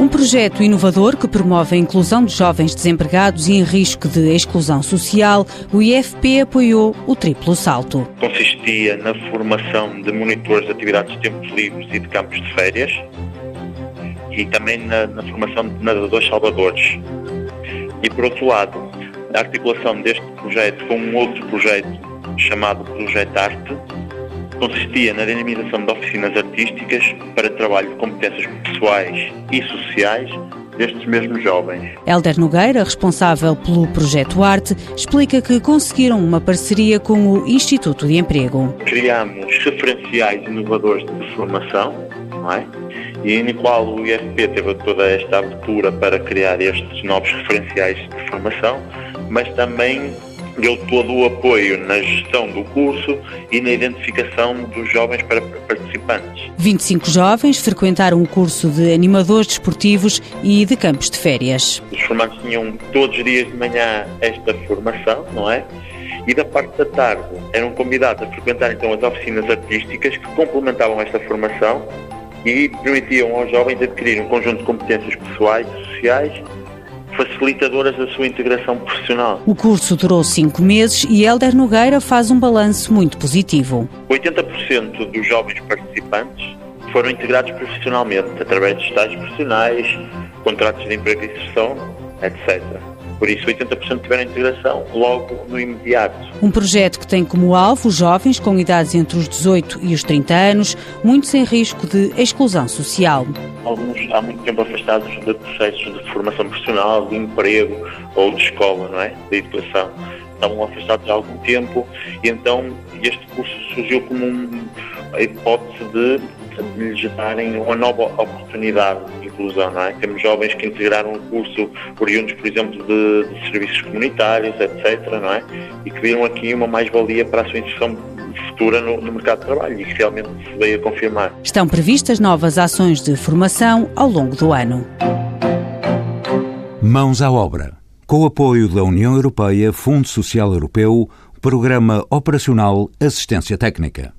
Um projeto inovador que promove a inclusão de jovens desempregados e em risco de exclusão social, o IFP apoiou o triplo salto. Consistia na formação de monitores de atividades de tempos livres e de campos de férias e também na, na formação de nadadores salvadores. E por outro lado, a articulação deste projeto com um outro projeto chamado Projeto Arte, consistia na dinamização de oficinas artísticas para trabalho de competências pessoais e sociais destes mesmos jovens. Helder Nogueira, responsável pelo Projeto Arte, explica que conseguiram uma parceria com o Instituto de Emprego. Criamos referenciais inovadores de formação, não é? e no qual o IFP teve toda esta abertura para criar estes novos referenciais de formação, mas também deu todo o apoio na gestão do curso e na identificação dos jovens para participantes. 25 jovens frequentaram o curso de animadores desportivos e de campos de férias. Os formandos tinham todos os dias de manhã esta formação, não é? E da parte da tarde eram convidados a frequentar então as oficinas artísticas que complementavam esta formação e permitiam aos jovens adquirir um conjunto de competências pessoais e sociais facilitadoras da sua integração profissional. O curso durou cinco meses e Helder Nogueira faz um balanço muito positivo. 80% dos jovens participantes foram integrados profissionalmente, através de estágios profissionais, contratos de emprego e inserção, etc. Por isso, 80% tiveram integração logo no imediato. Um projeto que tem como alvo os jovens com idades entre os 18 e os 30 anos, muitos em risco de exclusão social. Alguns há muito tempo afastados de processos de formação profissional, de emprego ou de escola, não é? De educação. Estavam afastados há algum tempo e então este curso surgiu como um, a hipótese de de lhes darem uma nova oportunidade de inclusão. Não é? Temos jovens que integraram o curso oriundos, por exemplo, de, de serviços comunitários, etc. Não é? E que viram aqui uma mais-valia para a sua inserção futura no, no, mercado de trabalho e que realmente se veio a confirmar. Estão previstas novas ações de formação ao longo do ano. Mãos à obra. Com o apoio da União Europeia, Fundo Social Europeu, Programa Operacional Assistência Técnica.